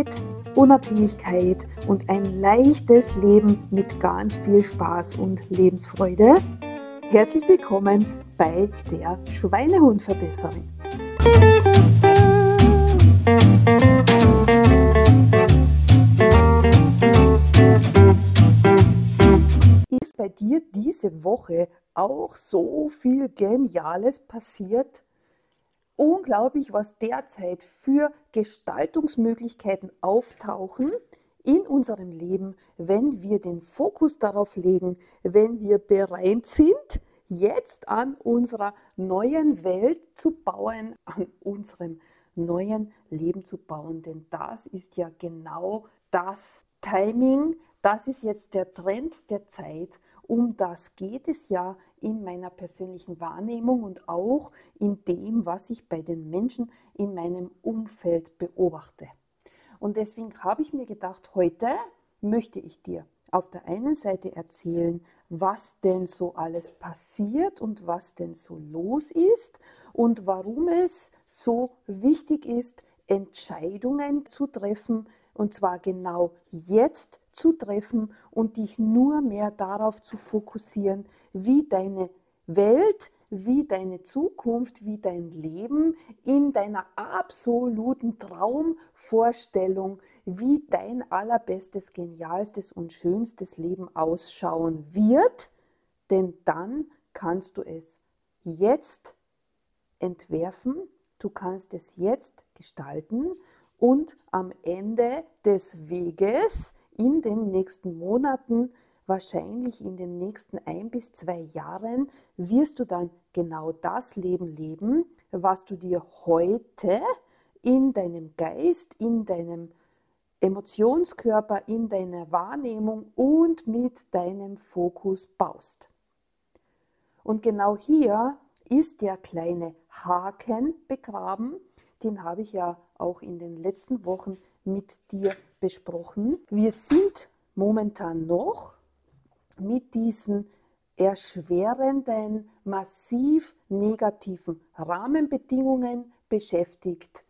Freiheit, Unabhängigkeit und ein leichtes Leben mit ganz viel Spaß und Lebensfreude. Herzlich willkommen bei der Schweinehundverbesserin. Ist bei dir diese Woche auch so viel Geniales passiert? Unglaublich, was derzeit für Gestaltungsmöglichkeiten auftauchen in unserem Leben, wenn wir den Fokus darauf legen, wenn wir bereit sind, jetzt an unserer neuen Welt zu bauen, an unserem neuen Leben zu bauen. Denn das ist ja genau das Timing, das ist jetzt der Trend der Zeit um das geht es ja in meiner persönlichen Wahrnehmung und auch in dem, was ich bei den Menschen in meinem Umfeld beobachte. Und deswegen habe ich mir gedacht, heute möchte ich dir auf der einen Seite erzählen, was denn so alles passiert und was denn so los ist und warum es so wichtig ist, Entscheidungen zu treffen, und zwar genau jetzt zu treffen und dich nur mehr darauf zu fokussieren, wie deine Welt, wie deine Zukunft, wie dein Leben in deiner absoluten Traumvorstellung, wie dein allerbestes, genialstes und schönstes Leben ausschauen wird, denn dann kannst du es jetzt entwerfen, du kannst es jetzt gestalten und am Ende des Weges in den nächsten Monaten, wahrscheinlich in den nächsten ein bis zwei Jahren, wirst du dann genau das Leben leben, was du dir heute in deinem Geist, in deinem Emotionskörper, in deiner Wahrnehmung und mit deinem Fokus baust. Und genau hier ist der kleine Haken begraben, den habe ich ja auch in den letzten Wochen mit dir besprochen. Wir sind momentan noch mit diesen erschwerenden, massiv negativen Rahmenbedingungen beschäftigt.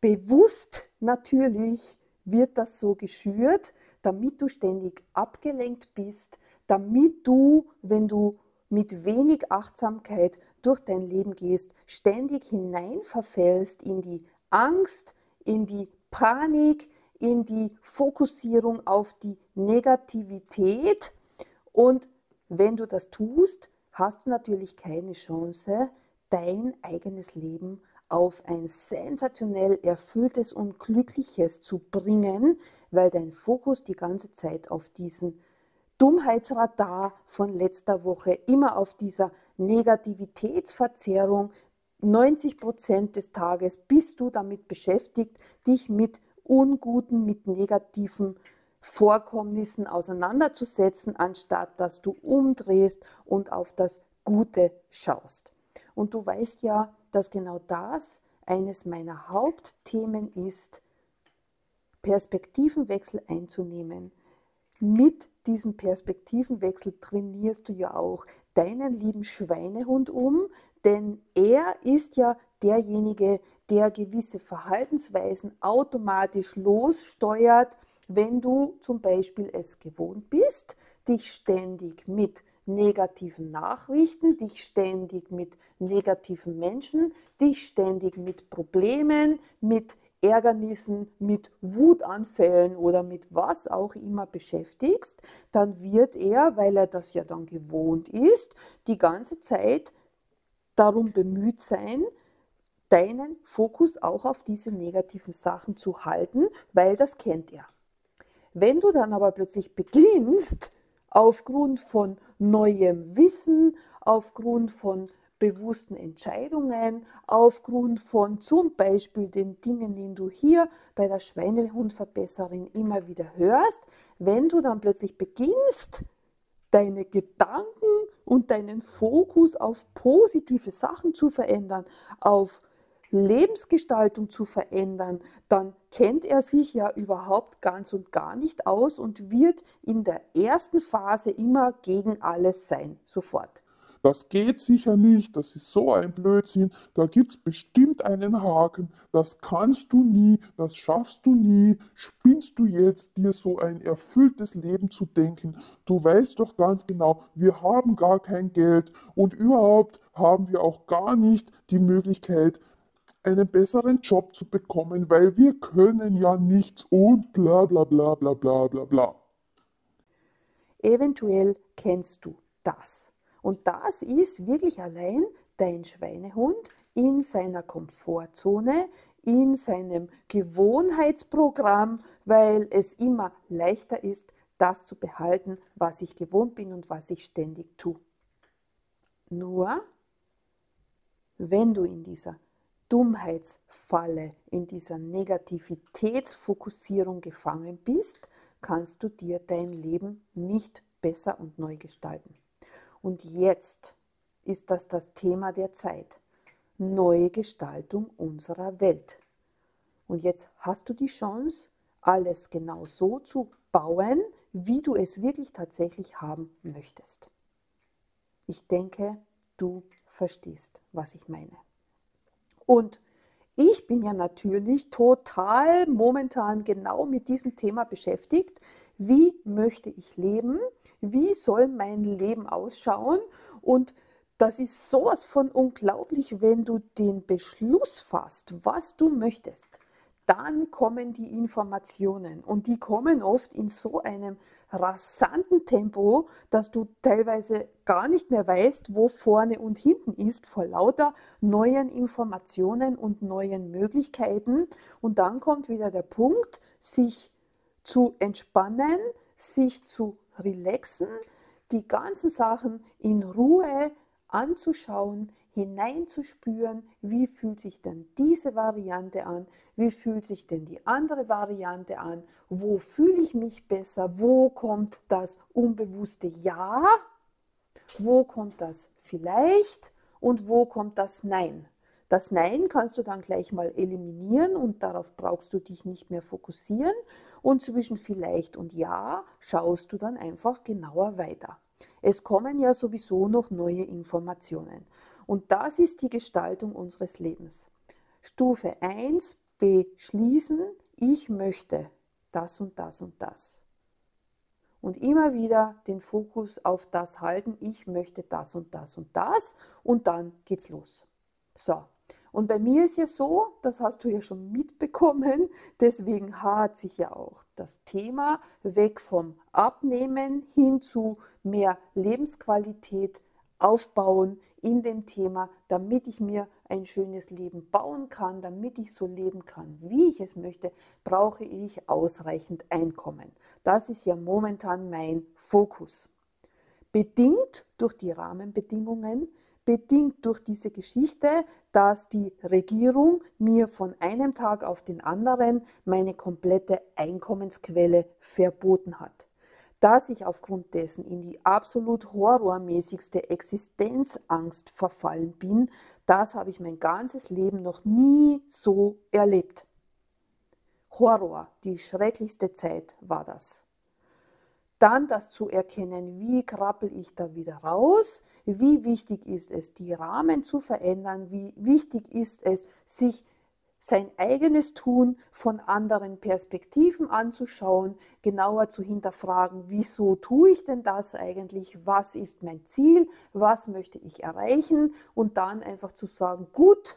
Bewusst natürlich wird das so geschürt, damit du ständig abgelenkt bist, damit du, wenn du mit wenig Achtsamkeit durch dein Leben gehst, ständig hineinverfällst in die Angst, in die Panik, in die Fokussierung auf die Negativität. Und wenn du das tust, hast du natürlich keine Chance, dein eigenes Leben auf ein sensationell erfülltes und glückliches zu bringen, weil dein Fokus die ganze Zeit auf diesen Dummheitsradar von letzter Woche, immer auf dieser Negativitätsverzerrung, 90 Prozent des Tages bist du damit beschäftigt, dich mit unguten, mit negativen Vorkommnissen auseinanderzusetzen, anstatt dass du umdrehst und auf das Gute schaust. Und du weißt ja, dass genau das eines meiner Hauptthemen ist, Perspektivenwechsel einzunehmen. Mit diesem Perspektivenwechsel trainierst du ja auch deinen lieben Schweinehund um, denn er ist ja derjenige, der gewisse Verhaltensweisen automatisch lossteuert, wenn du zum Beispiel es gewohnt bist, dich ständig mit negativen Nachrichten, dich ständig mit negativen Menschen, dich ständig mit Problemen, mit Ärgernissen, mit Wutanfällen oder mit was auch immer beschäftigst, dann wird er, weil er das ja dann gewohnt ist, die ganze Zeit darum bemüht sein, deinen Fokus auch auf diese negativen Sachen zu halten, weil das kennt er. Wenn du dann aber plötzlich beginnst, aufgrund von neuem Wissen, aufgrund von bewussten Entscheidungen, aufgrund von zum Beispiel den Dingen, die du hier bei der Schweinehundverbesserin immer wieder hörst, wenn du dann plötzlich beginnst, deine Gedanken und deinen Fokus auf positive Sachen zu verändern, auf Lebensgestaltung zu verändern, dann kennt er sich ja überhaupt ganz und gar nicht aus und wird in der ersten Phase immer gegen alles sein, sofort. Das geht sicher nicht, das ist so ein Blödsinn, da gibt's bestimmt einen Haken, das kannst du nie, das schaffst du nie, spinnst du jetzt, dir so ein erfülltes Leben zu denken, du weißt doch ganz genau, wir haben gar kein Geld und überhaupt haben wir auch gar nicht die Möglichkeit, einen besseren Job zu bekommen, weil wir können ja nichts und bla bla bla bla bla bla bla. Eventuell kennst du das. Und das ist wirklich allein dein Schweinehund in seiner Komfortzone, in seinem Gewohnheitsprogramm, weil es immer leichter ist, das zu behalten, was ich gewohnt bin und was ich ständig tue. Nur, wenn du in dieser Dummheitsfalle, in dieser Negativitätsfokussierung gefangen bist, kannst du dir dein Leben nicht besser und neu gestalten. Und jetzt ist das das Thema der Zeit. Neue Gestaltung unserer Welt. Und jetzt hast du die Chance, alles genau so zu bauen, wie du es wirklich tatsächlich haben möchtest. Ich denke, du verstehst, was ich meine. Und ich bin ja natürlich total momentan genau mit diesem Thema beschäftigt. Wie möchte ich leben? Wie soll mein Leben ausschauen? Und das ist sowas von unglaublich, wenn du den Beschluss fasst, was du möchtest dann kommen die Informationen und die kommen oft in so einem rasanten Tempo, dass du teilweise gar nicht mehr weißt, wo vorne und hinten ist, vor lauter neuen Informationen und neuen Möglichkeiten. Und dann kommt wieder der Punkt, sich zu entspannen, sich zu relaxen, die ganzen Sachen in Ruhe anzuschauen, hineinzuspüren, wie fühlt sich denn diese Variante an, wie fühlt sich denn die andere Variante an, wo fühle ich mich besser, wo kommt das unbewusste Ja, wo kommt das vielleicht und wo kommt das Nein. Das Nein kannst du dann gleich mal eliminieren und darauf brauchst du dich nicht mehr fokussieren. Und zwischen vielleicht und Ja schaust du dann einfach genauer weiter. Es kommen ja sowieso noch neue Informationen. Und das ist die Gestaltung unseres Lebens. Stufe 1 beschließen, ich möchte das und das und das. Und immer wieder den Fokus auf das halten, ich möchte das und das und das und dann geht's los. So, und bei mir ist ja so, das hast du ja schon mitbekommen, deswegen hat sich ja auch das Thema weg vom Abnehmen hin zu mehr Lebensqualität aufbauen in dem Thema, damit ich mir ein schönes Leben bauen kann, damit ich so leben kann, wie ich es möchte, brauche ich ausreichend Einkommen. Das ist ja momentan mein Fokus. Bedingt durch die Rahmenbedingungen, bedingt durch diese Geschichte, dass die Regierung mir von einem Tag auf den anderen meine komplette Einkommensquelle verboten hat dass ich aufgrund dessen in die absolut horrormäßigste Existenzangst verfallen bin, das habe ich mein ganzes Leben noch nie so erlebt. Horror, die schrecklichste Zeit war das. Dann das zu erkennen, wie krabbel ich da wieder raus, wie wichtig ist es, die Rahmen zu verändern, wie wichtig ist es, sich sein eigenes Tun von anderen Perspektiven anzuschauen, genauer zu hinterfragen, wieso tue ich denn das eigentlich, was ist mein Ziel, was möchte ich erreichen? Und dann einfach zu sagen, gut,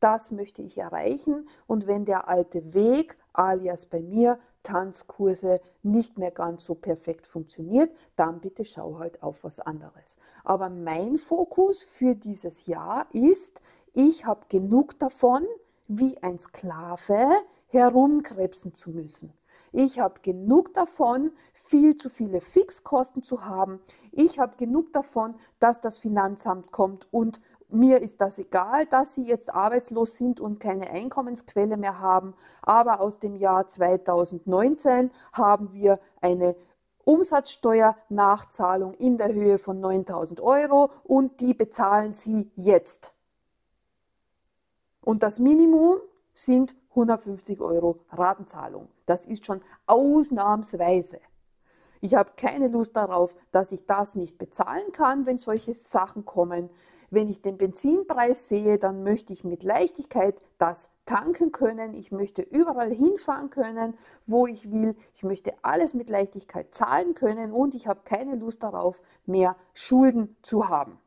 das möchte ich erreichen. Und wenn der alte Weg, alias bei mir, Tanzkurse nicht mehr ganz so perfekt funktioniert, dann bitte schau halt auf was anderes. Aber mein Fokus für dieses Jahr ist, ich habe genug davon, wie ein Sklave herumkrebsen zu müssen. Ich habe genug davon, viel zu viele Fixkosten zu haben. Ich habe genug davon, dass das Finanzamt kommt und mir ist das egal, dass Sie jetzt arbeitslos sind und keine Einkommensquelle mehr haben. Aber aus dem Jahr 2019 haben wir eine Umsatzsteuernachzahlung in der Höhe von 9000 Euro und die bezahlen Sie jetzt. Und das Minimum sind 150 Euro Ratenzahlung. Das ist schon ausnahmsweise. Ich habe keine Lust darauf, dass ich das nicht bezahlen kann, wenn solche Sachen kommen. Wenn ich den Benzinpreis sehe, dann möchte ich mit Leichtigkeit das tanken können. Ich möchte überall hinfahren können, wo ich will. Ich möchte alles mit Leichtigkeit zahlen können und ich habe keine Lust darauf, mehr Schulden zu haben.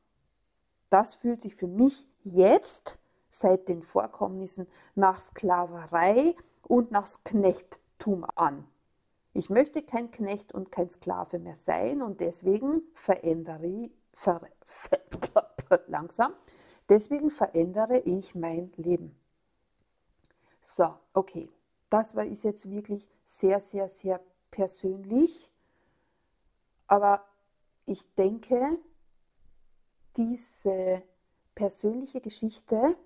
Das fühlt sich für mich jetzt seit den Vorkommnissen nach Sklaverei und nach Knechttum an. Ich möchte kein Knecht und kein Sklave mehr sein und deswegen verändere, ver, langsam, deswegen verändere ich mein Leben. So, okay, das war, ist jetzt wirklich sehr, sehr, sehr persönlich, aber ich denke, diese persönliche Geschichte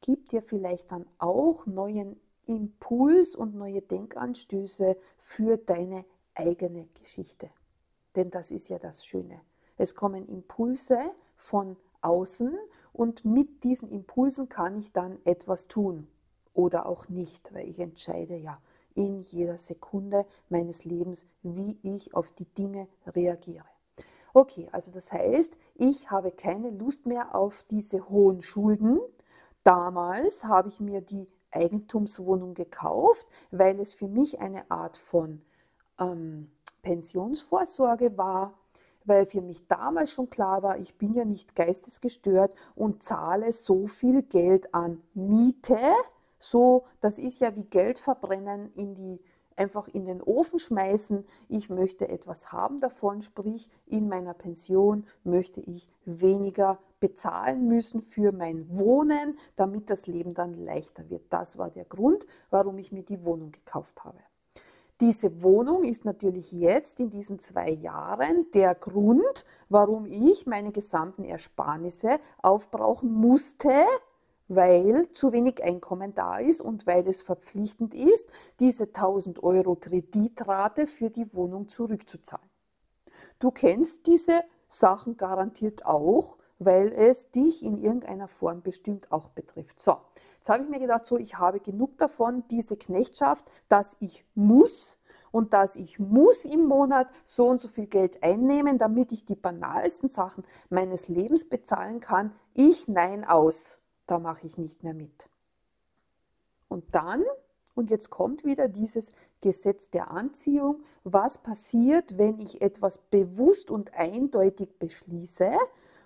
gibt dir vielleicht dann auch neuen Impuls und neue Denkanstöße für deine eigene Geschichte. Denn das ist ja das Schöne. Es kommen Impulse von außen und mit diesen Impulsen kann ich dann etwas tun oder auch nicht, weil ich entscheide ja in jeder Sekunde meines Lebens, wie ich auf die Dinge reagiere. Okay, also das heißt, ich habe keine Lust mehr auf diese hohen Schulden. Damals habe ich mir die Eigentumswohnung gekauft, weil es für mich eine Art von ähm, Pensionsvorsorge war, weil für mich damals schon klar war, ich bin ja nicht geistesgestört und zahle so viel Geld an Miete. So, das ist ja wie Geld verbrennen in die einfach in den Ofen schmeißen. Ich möchte etwas haben davon, sprich in meiner Pension möchte ich weniger bezahlen müssen für mein Wohnen, damit das Leben dann leichter wird. Das war der Grund, warum ich mir die Wohnung gekauft habe. Diese Wohnung ist natürlich jetzt in diesen zwei Jahren der Grund, warum ich meine gesamten Ersparnisse aufbrauchen musste, weil zu wenig Einkommen da ist und weil es verpflichtend ist, diese 1000 Euro Kreditrate für die Wohnung zurückzuzahlen. Du kennst diese Sachen garantiert auch, weil es dich in irgendeiner Form bestimmt auch betrifft. So, Jetzt habe ich mir gedacht, so, ich habe genug davon, diese Knechtschaft, dass ich muss und dass ich muss im Monat so und so viel Geld einnehmen, damit ich die banalsten Sachen meines Lebens bezahlen kann. Ich nein aus, da mache ich nicht mehr mit. Und dann, und jetzt kommt wieder dieses Gesetz der Anziehung, was passiert, wenn ich etwas bewusst und eindeutig beschließe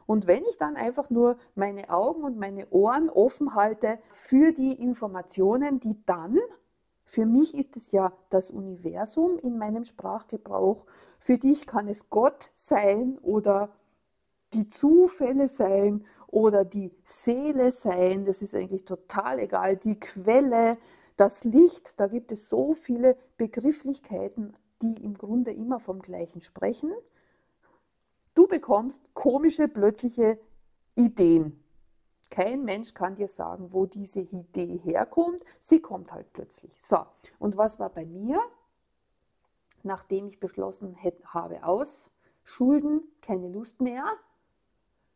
und wenn ich dann einfach nur meine Augen und meine Ohren offen halte für die Informationen, die dann, für mich ist es ja das Universum in meinem Sprachgebrauch, für dich kann es Gott sein oder die Zufälle sein oder die Seele sein, das ist eigentlich total egal, die Quelle, das Licht, da gibt es so viele Begrifflichkeiten, die im Grunde immer vom gleichen sprechen. Du bekommst komische, plötzliche Ideen. Kein Mensch kann dir sagen, wo diese Idee herkommt. Sie kommt halt plötzlich. So, und was war bei mir? Nachdem ich beschlossen habe, aus Schulden keine Lust mehr,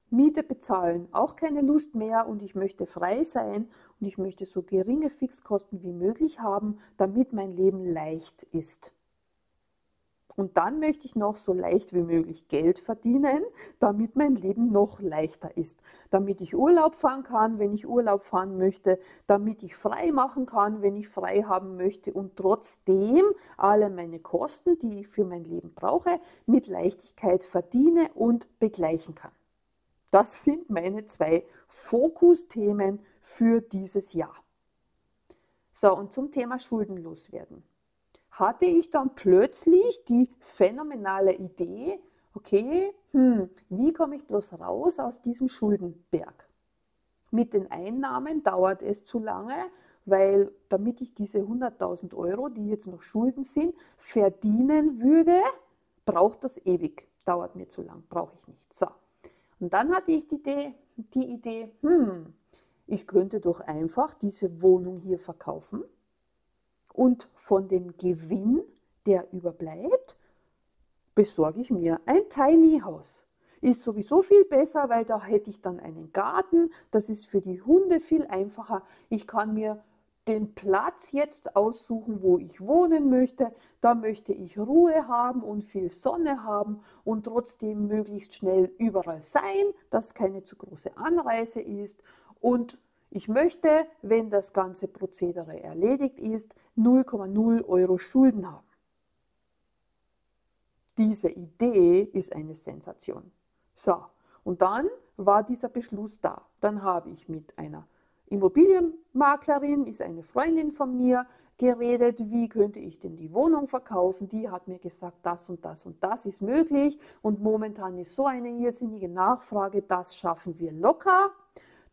Miete bezahlen, auch keine Lust mehr und ich möchte frei sein und ich möchte so geringe Fixkosten wie möglich haben, damit mein Leben leicht ist. Und dann möchte ich noch so leicht wie möglich Geld verdienen, damit mein Leben noch leichter ist. Damit ich Urlaub fahren kann, wenn ich Urlaub fahren möchte, damit ich frei machen kann, wenn ich frei haben möchte und trotzdem alle meine Kosten, die ich für mein Leben brauche, mit Leichtigkeit verdiene und begleichen kann. Das sind meine zwei Fokusthemen für dieses Jahr. So, und zum Thema Schuldenlos werden hatte ich dann plötzlich die phänomenale Idee, okay, hm, wie komme ich bloß raus aus diesem Schuldenberg? Mit den Einnahmen dauert es zu lange, weil damit ich diese 100.000 Euro, die jetzt noch Schulden sind, verdienen würde, braucht das ewig. Dauert mir zu lang, brauche ich nicht. So. Und dann hatte ich die Idee, die Idee, hm, ich könnte doch einfach diese Wohnung hier verkaufen und von dem Gewinn, der überbleibt, besorge ich mir ein Tiny House. Ist sowieso viel besser, weil da hätte ich dann einen Garten. Das ist für die Hunde viel einfacher. Ich kann mir den Platz jetzt aussuchen, wo ich wohnen möchte. Da möchte ich Ruhe haben und viel Sonne haben und trotzdem möglichst schnell überall sein, dass keine zu große Anreise ist. Und ich möchte, wenn das ganze Prozedere erledigt ist, 0,0 Euro Schulden haben. Diese Idee ist eine Sensation. So, und dann war dieser Beschluss da. Dann habe ich mit einer Immobilienmaklerin, ist eine Freundin von mir, geredet, wie könnte ich denn die Wohnung verkaufen. Die hat mir gesagt, das und das und das ist möglich und momentan ist so eine irrsinnige Nachfrage, das schaffen wir locker.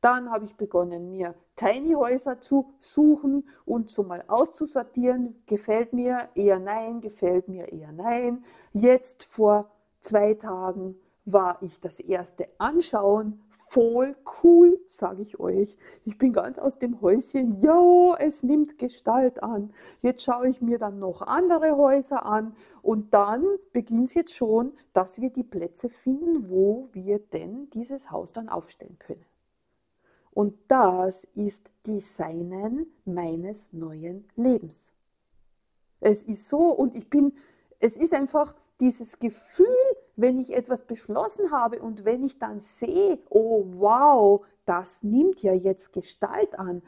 Dann habe ich begonnen, mir Tiny Häuser zu suchen und so mal auszusortieren. Gefällt mir eher nein, gefällt mir eher nein. Jetzt vor zwei Tagen war ich das erste anschauen. Voll cool, sage ich euch. Ich bin ganz aus dem Häuschen. Jo, es nimmt Gestalt an. Jetzt schaue ich mir dann noch andere Häuser an und dann beginnt es jetzt schon, dass wir die Plätze finden, wo wir denn dieses Haus dann aufstellen können. Und das ist Designen meines neuen Lebens. Es ist so und ich bin, es ist einfach dieses Gefühl, wenn ich etwas beschlossen habe und wenn ich dann sehe, oh wow, das nimmt ja jetzt Gestalt an,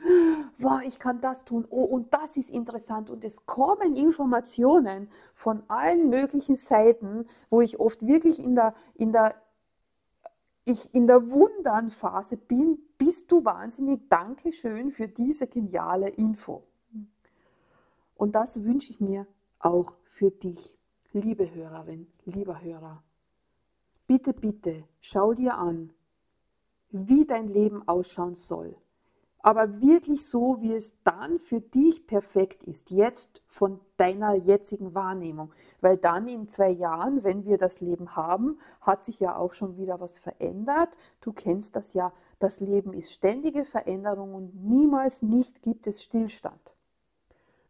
wow, ich kann das tun, oh und das ist interessant. Und es kommen Informationen von allen möglichen Seiten, wo ich oft wirklich in der, in der ich in der Wundernphase bin, bist du wahnsinnig. Dankeschön für diese geniale Info. Und das wünsche ich mir auch für dich, liebe Hörerin, lieber Hörer. Bitte, bitte, schau dir an, wie dein Leben ausschauen soll aber wirklich so, wie es dann für dich perfekt ist, jetzt von deiner jetzigen Wahrnehmung. Weil dann in zwei Jahren, wenn wir das Leben haben, hat sich ja auch schon wieder was verändert. Du kennst das ja, das Leben ist ständige Veränderung und niemals nicht gibt es Stillstand.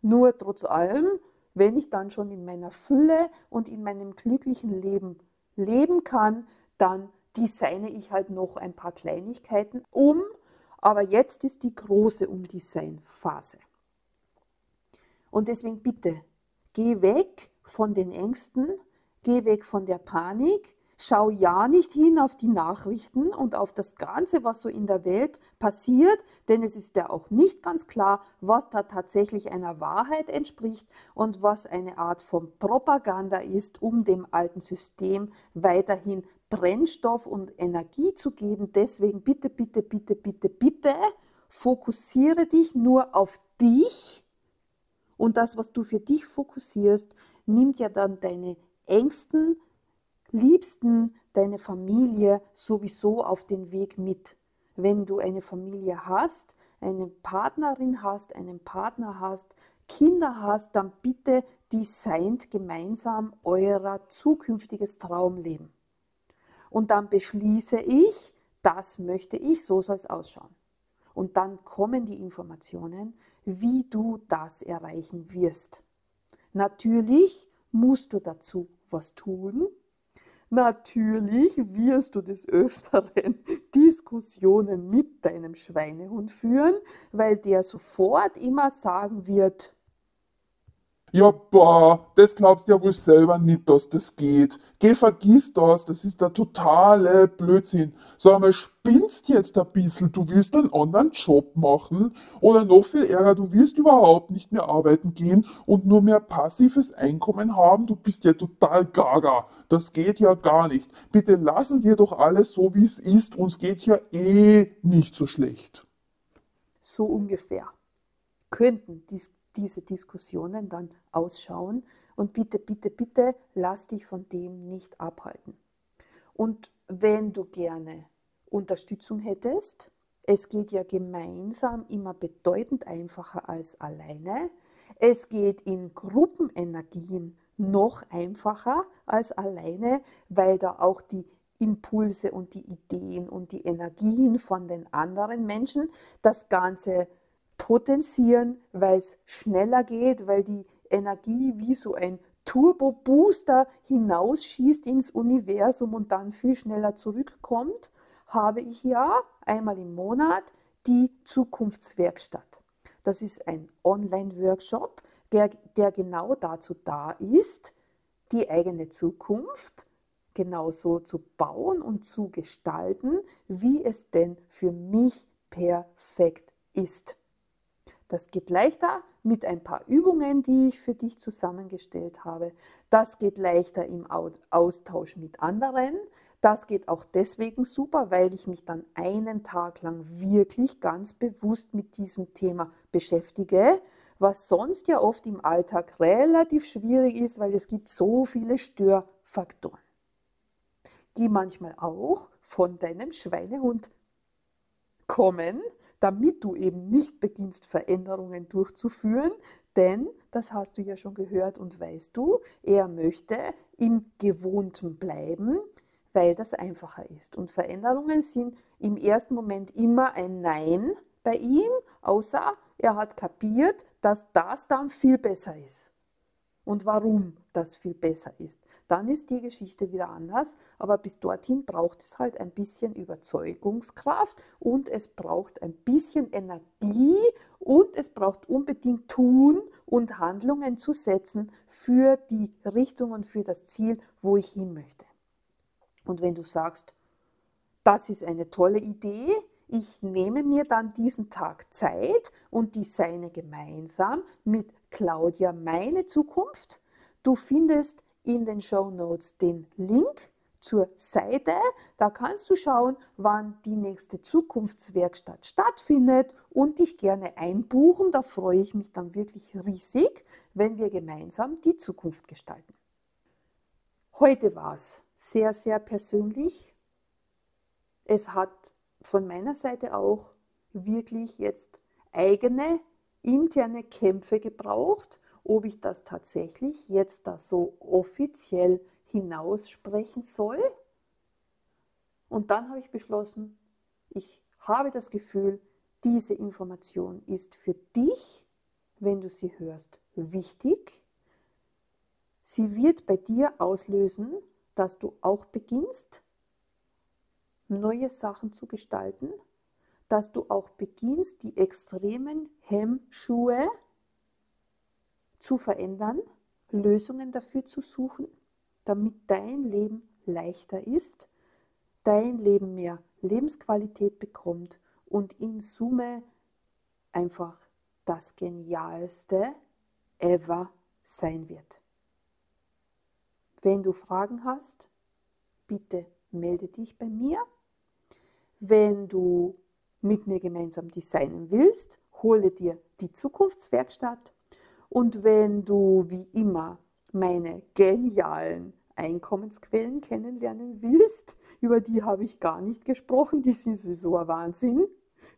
Nur trotz allem, wenn ich dann schon in meiner Fülle und in meinem glücklichen Leben leben kann, dann designe ich halt noch ein paar Kleinigkeiten, um aber jetzt ist die große Umdesign-Phase. Und deswegen bitte, geh weg von den Ängsten, geh weg von der Panik, schau ja nicht hin auf die Nachrichten und auf das Ganze, was so in der Welt passiert, denn es ist ja auch nicht ganz klar, was da tatsächlich einer Wahrheit entspricht und was eine Art von Propaganda ist, um dem alten System weiterhin Brennstoff und Energie zu geben. Deswegen bitte, bitte, bitte, bitte, bitte, fokussiere dich nur auf dich. Und das, was du für dich fokussierst, nimmt ja dann deine Ängsten, Liebsten, deine Familie sowieso auf den Weg mit. Wenn du eine Familie hast, eine Partnerin hast, einen Partner hast, Kinder hast, dann bitte designt gemeinsam euer zukünftiges Traumleben und dann beschließe ich, das möchte ich, so soll es ausschauen. Und dann kommen die Informationen, wie du das erreichen wirst. Natürlich musst du dazu was tun. Natürlich wirst du des Öfteren Diskussionen mit deinem Schweinehund führen, weil der sofort immer sagen wird, ja, boah, das glaubst ja wohl selber nicht, dass das geht. Geh, vergiss das, das ist der totale Blödsinn. Sag einmal, spinnst jetzt ein bisschen, du willst einen anderen Job machen oder noch viel ärger, du willst überhaupt nicht mehr arbeiten gehen und nur mehr passives Einkommen haben, du bist ja total gaga. Das geht ja gar nicht. Bitte lassen wir doch alles so, wie es ist, uns geht's ja eh nicht so schlecht. So ungefähr könnten dies diese Diskussionen dann ausschauen. Und bitte, bitte, bitte, lass dich von dem nicht abhalten. Und wenn du gerne Unterstützung hättest, es geht ja gemeinsam immer bedeutend einfacher als alleine. Es geht in Gruppenenergien noch einfacher als alleine, weil da auch die Impulse und die Ideen und die Energien von den anderen Menschen das Ganze potenzieren, weil es schneller geht, weil die Energie wie so ein Turbo-Booster hinausschießt ins Universum und dann viel schneller zurückkommt, habe ich ja einmal im Monat die Zukunftswerkstatt. Das ist ein Online-Workshop, der, der genau dazu da ist, die eigene Zukunft genauso zu bauen und zu gestalten, wie es denn für mich perfekt ist. Das geht leichter mit ein paar Übungen, die ich für dich zusammengestellt habe. Das geht leichter im Austausch mit anderen. Das geht auch deswegen super, weil ich mich dann einen Tag lang wirklich ganz bewusst mit diesem Thema beschäftige, was sonst ja oft im Alltag relativ schwierig ist, weil es gibt so viele Störfaktoren, die manchmal auch von deinem Schweinehund kommen, damit du eben nicht beginnst, Veränderungen durchzuführen, denn, das hast du ja schon gehört und weißt du, er möchte im Gewohnten bleiben, weil das einfacher ist. Und Veränderungen sind im ersten Moment immer ein Nein bei ihm, außer er hat kapiert, dass das dann viel besser ist. Und warum das viel besser ist dann ist die Geschichte wieder anders. Aber bis dorthin braucht es halt ein bisschen Überzeugungskraft und es braucht ein bisschen Energie und es braucht unbedingt Tun und Handlungen zu setzen für die Richtung und für das Ziel, wo ich hin möchte. Und wenn du sagst, das ist eine tolle Idee, ich nehme mir dann diesen Tag Zeit und designe gemeinsam mit Claudia meine Zukunft. Du findest in den Show Notes den Link zur Seite. Da kannst du schauen, wann die nächste Zukunftswerkstatt stattfindet und dich gerne einbuchen. Da freue ich mich dann wirklich riesig, wenn wir gemeinsam die Zukunft gestalten. Heute war es sehr, sehr persönlich. Es hat von meiner Seite auch wirklich jetzt eigene interne Kämpfe gebraucht ob ich das tatsächlich jetzt da so offiziell hinaussprechen soll. Und dann habe ich beschlossen, ich habe das Gefühl, diese Information ist für dich, wenn du sie hörst, wichtig. Sie wird bei dir auslösen, dass du auch beginnst, neue Sachen zu gestalten, dass du auch beginnst, die extremen Hemmschuhe zu verändern, Lösungen dafür zu suchen, damit dein Leben leichter ist, dein Leben mehr Lebensqualität bekommt und in Summe einfach das Genialste ever sein wird. Wenn du Fragen hast, bitte melde dich bei mir. Wenn du mit mir gemeinsam designen willst, hole dir die Zukunftswerkstatt und wenn du wie immer meine genialen Einkommensquellen kennenlernen willst, über die habe ich gar nicht gesprochen, die sind sowieso ein Wahnsinn.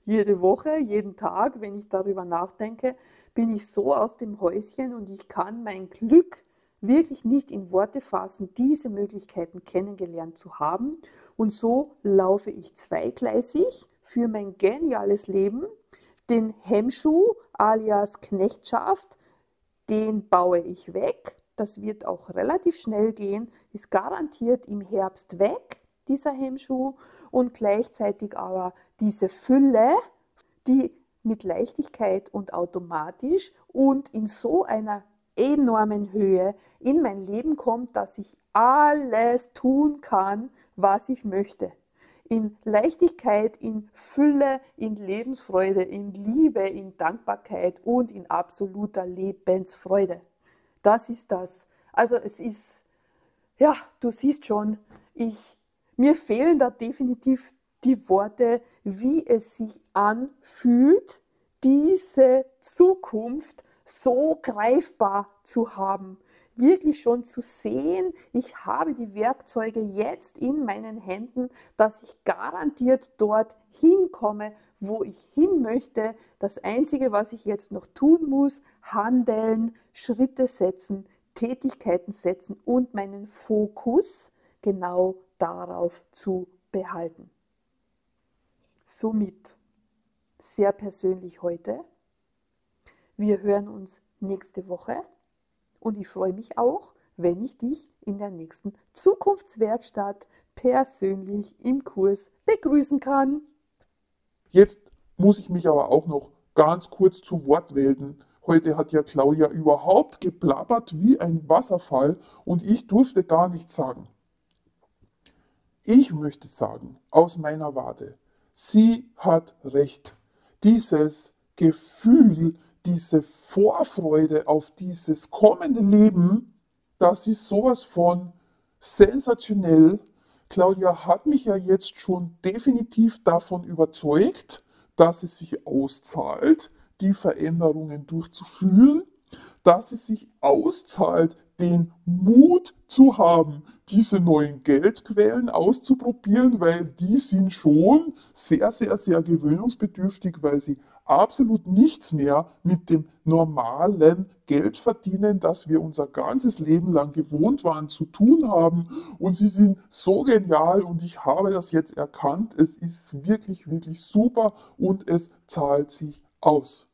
Jede Woche, jeden Tag, wenn ich darüber nachdenke, bin ich so aus dem Häuschen und ich kann mein Glück wirklich nicht in Worte fassen, diese Möglichkeiten kennengelernt zu haben. Und so laufe ich zweigleisig für mein geniales Leben, den Hemmschuh alias Knechtschaft den baue ich weg. Das wird auch relativ schnell gehen, ist garantiert im Herbst weg, dieser Hemmschuh. Und gleichzeitig aber diese Fülle, die mit Leichtigkeit und automatisch und in so einer enormen Höhe in mein Leben kommt, dass ich alles tun kann, was ich möchte in Leichtigkeit, in Fülle, in Lebensfreude, in Liebe, in Dankbarkeit und in absoluter Lebensfreude. Das ist das. Also es ist, ja, du siehst schon, ich, mir fehlen da definitiv die Worte, wie es sich anfühlt, diese Zukunft so greifbar zu haben wirklich schon zu sehen, ich habe die Werkzeuge jetzt in meinen Händen, dass ich garantiert dort hinkomme, wo ich hin möchte. Das Einzige, was ich jetzt noch tun muss, handeln, Schritte setzen, Tätigkeiten setzen und meinen Fokus genau darauf zu behalten. Somit sehr persönlich heute. Wir hören uns nächste Woche. Und ich freue mich auch, wenn ich dich in der nächsten Zukunftswerkstatt persönlich im Kurs begrüßen kann. Jetzt muss ich mich aber auch noch ganz kurz zu Wort melden. Heute hat ja Claudia überhaupt geplappert wie ein Wasserfall und ich durfte gar nichts sagen. Ich möchte sagen, aus meiner Warte, sie hat recht. Dieses Gefühl, diese Vorfreude auf dieses kommende Leben, das ist sowas von sensationell. Claudia hat mich ja jetzt schon definitiv davon überzeugt, dass es sich auszahlt, die Veränderungen durchzuführen, dass es sich auszahlt, den Mut zu haben, diese neuen Geldquellen auszuprobieren, weil die sind schon sehr, sehr, sehr gewöhnungsbedürftig, weil sie absolut nichts mehr mit dem normalen Geld verdienen, das wir unser ganzes Leben lang gewohnt waren zu tun haben. Und sie sind so genial und ich habe das jetzt erkannt. Es ist wirklich, wirklich super und es zahlt sich aus.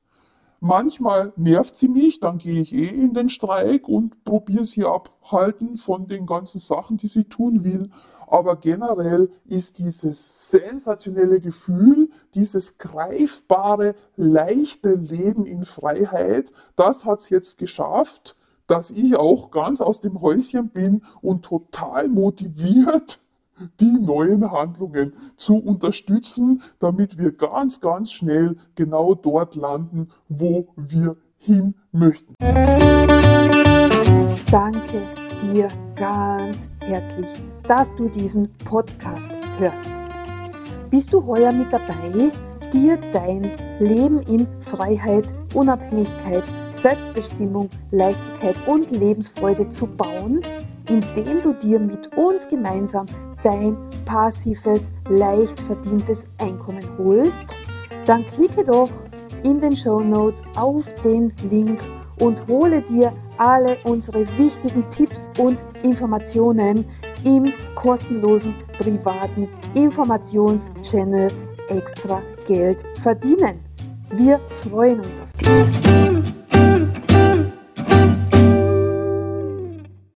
Manchmal nervt sie mich, dann gehe ich eh in den Streik und probiere sie abhalten von den ganzen Sachen, die sie tun will. Aber generell ist dieses sensationelle Gefühl, dieses greifbare, leichte Leben in Freiheit, das hat es jetzt geschafft, dass ich auch ganz aus dem Häuschen bin und total motiviert die neuen Handlungen zu unterstützen, damit wir ganz, ganz schnell genau dort landen, wo wir hin möchten. Danke dir ganz herzlich, dass du diesen Podcast hörst. Bist du heuer mit dabei, dir dein Leben in Freiheit, Unabhängigkeit, Selbstbestimmung, Leichtigkeit und Lebensfreude zu bauen, indem du dir mit uns gemeinsam dein passives, leicht verdientes Einkommen holst, dann klicke doch in den Show Notes auf den Link und hole dir alle unsere wichtigen Tipps und Informationen im kostenlosen privaten Informationschannel Extra Geld verdienen. Wir freuen uns auf dich.